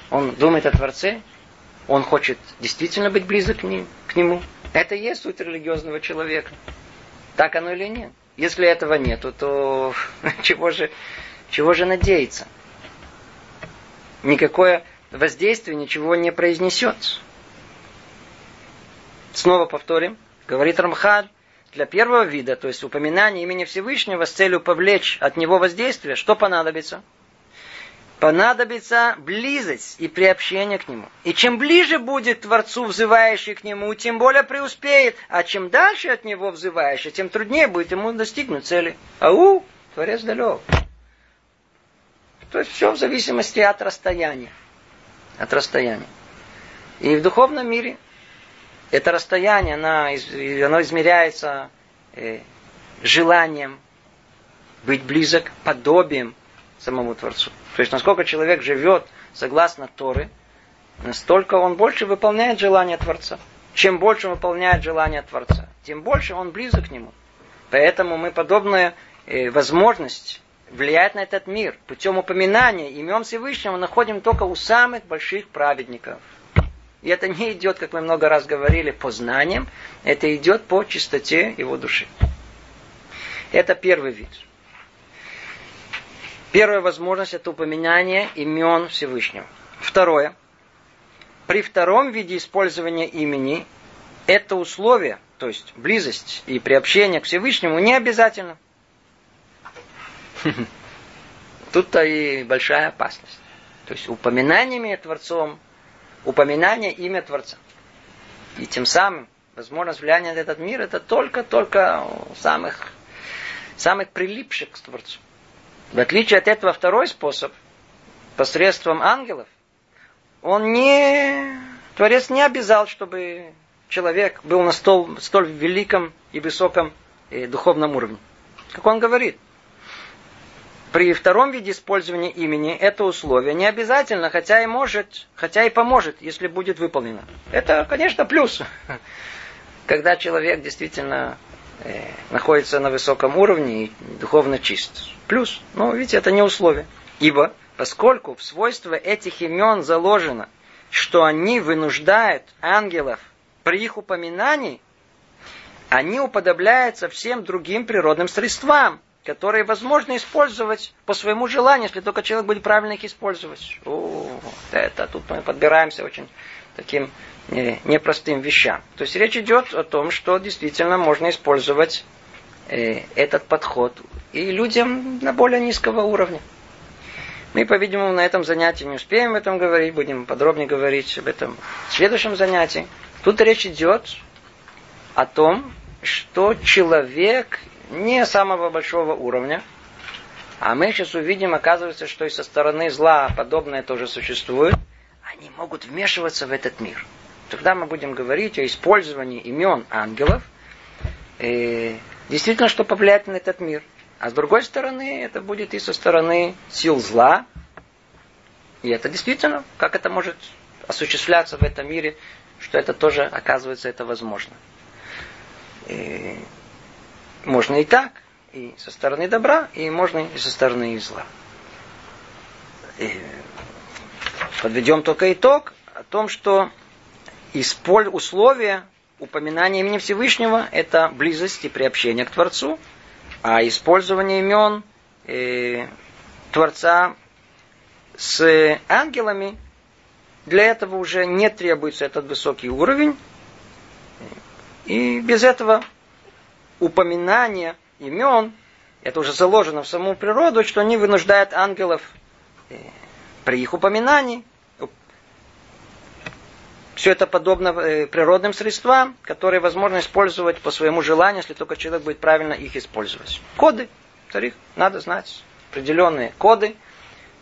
Он думает о Творце? Он хочет действительно быть близок к, ним, к нему? Это и есть суть религиозного человека. Так оно или нет? Если этого нету, то <laughs> чего же, чего же надеяться? Никакое воздействие ничего не произнесет. Снова повторим. Говорит Рамхаль, для первого вида, то есть упоминания имени Всевышнего с целью повлечь от него воздействие, что понадобится? Понадобится близость и приобщение к Нему. И чем ближе будет Творцу, взывающий к Нему, тем более преуспеет. А чем дальше от Него взывающий, тем труднее будет ему достигнуть цели. Ау, Творец далек. То есть все в зависимости от расстояния. От расстояния. И в духовном мире это расстояние, оно, оно измеряется э, желанием быть близок, подобием самому Творцу. То есть, насколько человек живет согласно Торы, настолько он больше выполняет желание Творца. Чем больше он выполняет желание Творца, тем больше он близок к нему. Поэтому мы подобную э, возможность влиять на этот мир путем упоминания имен Всевышнего находим только у самых больших праведников. И это не идет, как мы много раз говорили, по знаниям, это идет по чистоте его души. Это первый вид. Первая возможность это упоминание имен Всевышнего. Второе. При втором виде использования имени это условие, то есть близость и приобщение к Всевышнему не обязательно. <laughs> Тут-то и большая опасность. То есть упоминаниями Творцом, упоминание имя Творца. И тем самым возможность влияния на этот мир это только-только самых, самых прилипших к Творцу. В отличие от этого второй способ, посредством ангелов, он не... Творец не обязал, чтобы человек был на столь, столь великом и высоком и духовном уровне. Как он говорит, при втором виде использования имени это условие не обязательно, хотя и может, хотя и поможет, если будет выполнено. Это, конечно, плюс. <laughs> Когда человек действительно э, находится на высоком уровне и духовно чист. Плюс. Но видите, это не условие. Ибо, поскольку в свойство этих имен заложено, что они вынуждают ангелов при их упоминании, они уподобляются всем другим природным средствам, которые возможно использовать по своему желанию, если только человек будет правильно их использовать. О, это тут мы подбираемся очень таким непростым вещам. То есть речь идет о том, что действительно можно использовать э, этот подход и людям на более низкого уровня. Мы, по-видимому, на этом занятии не успеем об этом говорить, будем подробнее говорить об этом в следующем занятии. Тут речь идет о том, что человек не самого большого уровня, А мы сейчас увидим, оказывается, что и со стороны зла подобное тоже существует. Они могут вмешиваться в этот мир. Тогда мы будем говорить о использовании имен ангелов, и действительно, что повлияет на этот мир. А с другой стороны, это будет и со стороны сил зла. И это действительно, как это может осуществляться в этом мире, что это тоже, оказывается, это возможно. И можно и так, и со стороны добра, и можно и со стороны зла. И подведем только итог о том, что условия упоминания имени Всевышнего – это близость и приобщение к Творцу, а использование имен э, Творца с ангелами для этого уже не требуется этот высокий уровень. И без этого упоминания имен, это уже заложено в саму природу, что они вынуждают ангелов э, при их упоминании. Все это подобно э, природным средствам, которые возможно использовать по своему желанию, если только человек будет правильно их использовать. Коды. Тарих, надо знать определенные коды.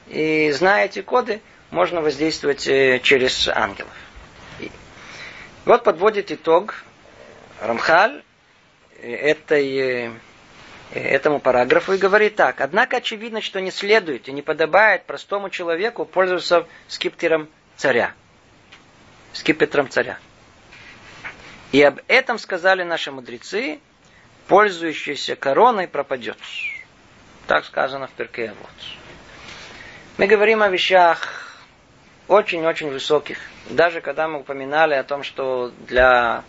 И зная эти коды, можно воздействовать э, через ангелов. И вот подводит итог Рамхаль этой, этому параграфу и говорит так. Однако очевидно, что не следует и не подобает простому человеку пользоваться скипетром царя. Скипетром царя. И об этом сказали наши мудрецы, пользующийся короной пропадет. Так сказано в Перке вот. Мы говорим о вещах очень-очень высоких. Даже когда мы упоминали о том, что для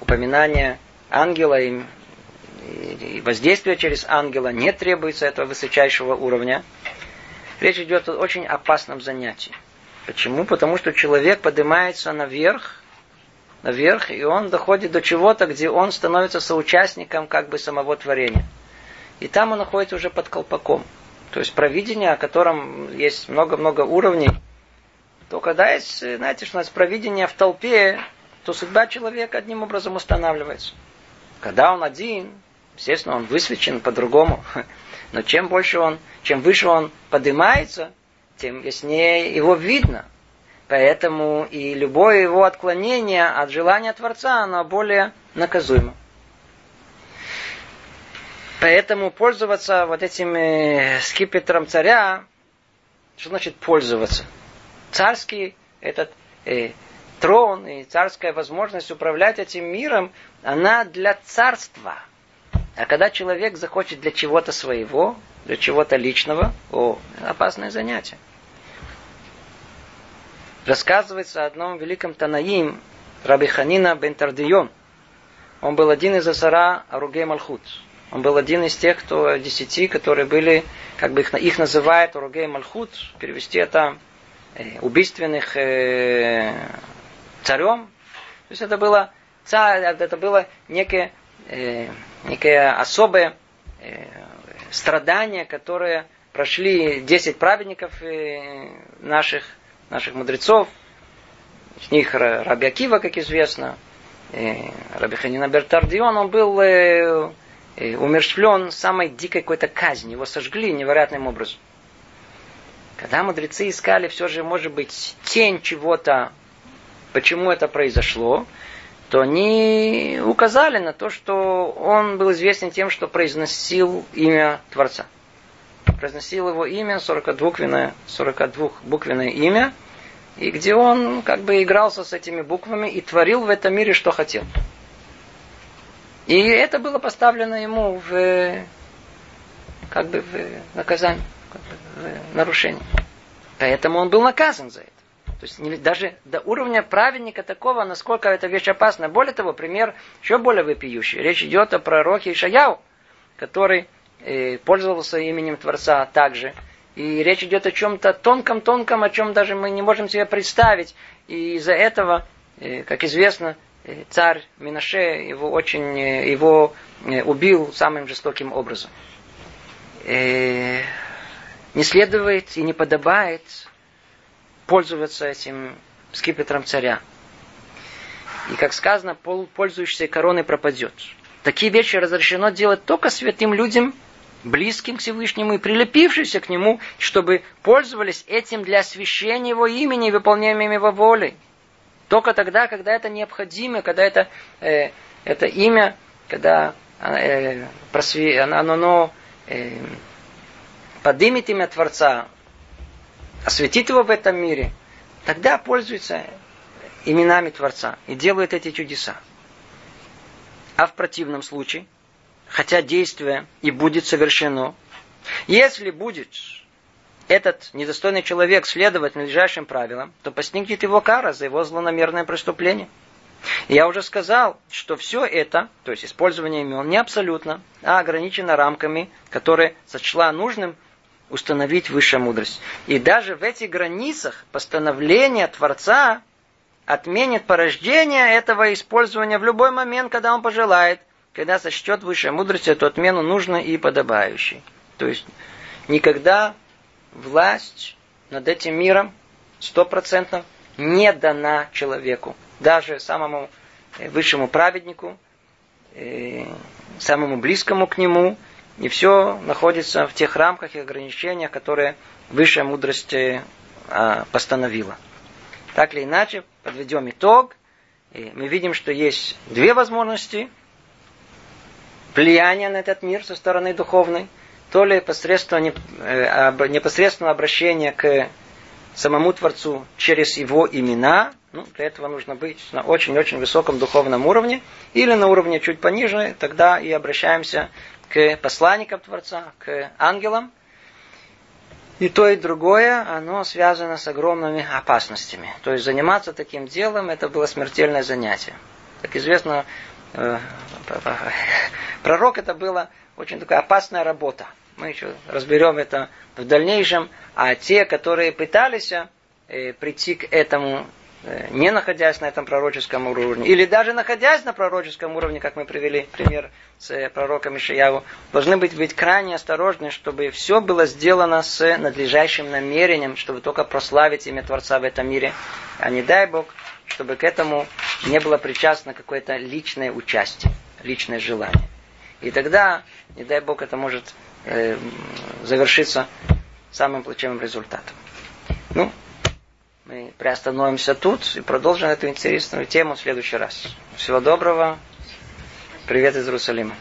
упоминания ангела и, воздействия через ангела не требуется этого высочайшего уровня, речь идет о очень опасном занятии. Почему? Потому что человек поднимается наверх, наверх, и он доходит до чего-то, где он становится соучастником как бы самого творения. И там он находится уже под колпаком. То есть провидение, о котором есть много-много уровней, то когда есть, знаете, что у нас провидение в толпе, то судьба человека одним образом устанавливается. Когда он один, естественно, он высвечен по-другому. <laughs> Но чем больше он, чем выше он поднимается, тем яснее его видно. Поэтому и любое его отклонение от желания Творца, оно более наказуемо. Поэтому пользоваться вот этим э, скипетром царя, что значит пользоваться? царский этот э, трон и царская возможность управлять этим миром, она для царства. А когда человек захочет для чего-то своего, для чего-то личного, о, опасное занятие. Рассказывается о одном великом Танаим, Раби Ханина бен Тардион. Он был один из Асара Аругей Малхут. Он был один из тех, кто десяти, которые были, как бы их, их называют Аругей Малхут. Перевести это Э, убийственных э, царем. То есть это было, царь, это было некое, э, некое особое э, страдание, которое прошли 10 праведников э, наших, наших мудрецов. С них Раби Акива, как известно, Раби Ханина Бертардион, он был э, э, умерщвлен самой дикой какой-то казни. Его сожгли невероятным образом. Когда мудрецы искали все же, может быть, тень чего-то, почему это произошло, то они указали на то, что он был известен тем, что произносил имя Творца. Произносил его имя, 42-буквенное, 42-буквенное имя, и где он как бы игрался с этими буквами и творил в этом мире, что хотел. И это было поставлено ему в, как бы в наказание нарушение. Поэтому он был наказан за это. То есть даже до уровня праведника такого, насколько эта вещь опасна. Более того, пример еще более вопиющий. Речь идет о пророке Ишаяу, который пользовался именем Творца также. И речь идет о чем-то тонком-тонком, о чем даже мы не можем себе представить. И из-за этого, э, как известно, э, царь Минаше его очень э, его убил самым жестоким образом. Э, не следует и не подобает пользоваться этим скипетром царя. И, как сказано, пользующийся короной пропадет. Такие вещи разрешено делать только святым людям близким к Всевышнему и прилепившимся к Нему, чтобы пользовались этим для освящения Его имени и выполнения Его воли. Только тогда, когда это необходимо, когда это, э, это имя, когда э, просве, оно, оно э, поднимет имя Творца, осветит его в этом мире, тогда пользуется именами Творца и делает эти чудеса. А в противном случае, хотя действие и будет совершено, если будет этот недостойный человек следовать надлежащим правилам, то постигнет его кара за его злонамерное преступление. Я уже сказал, что все это, то есть использование имен, не абсолютно, а ограничено рамками, которые сочла нужным установить высшая мудрость. И даже в этих границах постановление Творца отменит порождение этого использования в любой момент, когда он пожелает, когда сочтет высшая мудрость эту отмену нужной и подобающей. То есть никогда власть над этим миром стопроцентно не дана человеку. Даже самому э, высшему праведнику, э, самому близкому к нему. И все находится в тех рамках и ограничениях, которые высшая мудрость э, а, постановила. Так или иначе, подведем итог. И мы видим, что есть две возможности влияния на этот мир со стороны духовной – то ли посредством э, непосредственного обращения к самому Творцу через его имена, ну, для этого нужно быть на очень-очень высоком духовном уровне, или на уровне чуть пониже, тогда и обращаемся к посланникам Творца, к ангелам. И то, и другое, оно связано с огромными опасностями. То есть заниматься таким делом, это было смертельное занятие. Как известно, пророк это было очень такая опасная работа. Мы еще разберем это в дальнейшем. А те, которые пытались э, прийти к этому, э, не находясь на этом пророческом уровне, или даже находясь на пророческом уровне, как мы привели пример с э, пророком Ишияву, должны быть, быть крайне осторожны, чтобы все было сделано с надлежащим намерением, чтобы только прославить имя Творца в этом мире. А не дай Бог, чтобы к этому не было причастно какое-то личное участие, личное желание. И тогда, не дай Бог, это может э, завершиться самым плачевным результатом. Ну, мы приостановимся тут и продолжим эту интересную тему в следующий раз. Всего доброго. Привет из Иерусалима.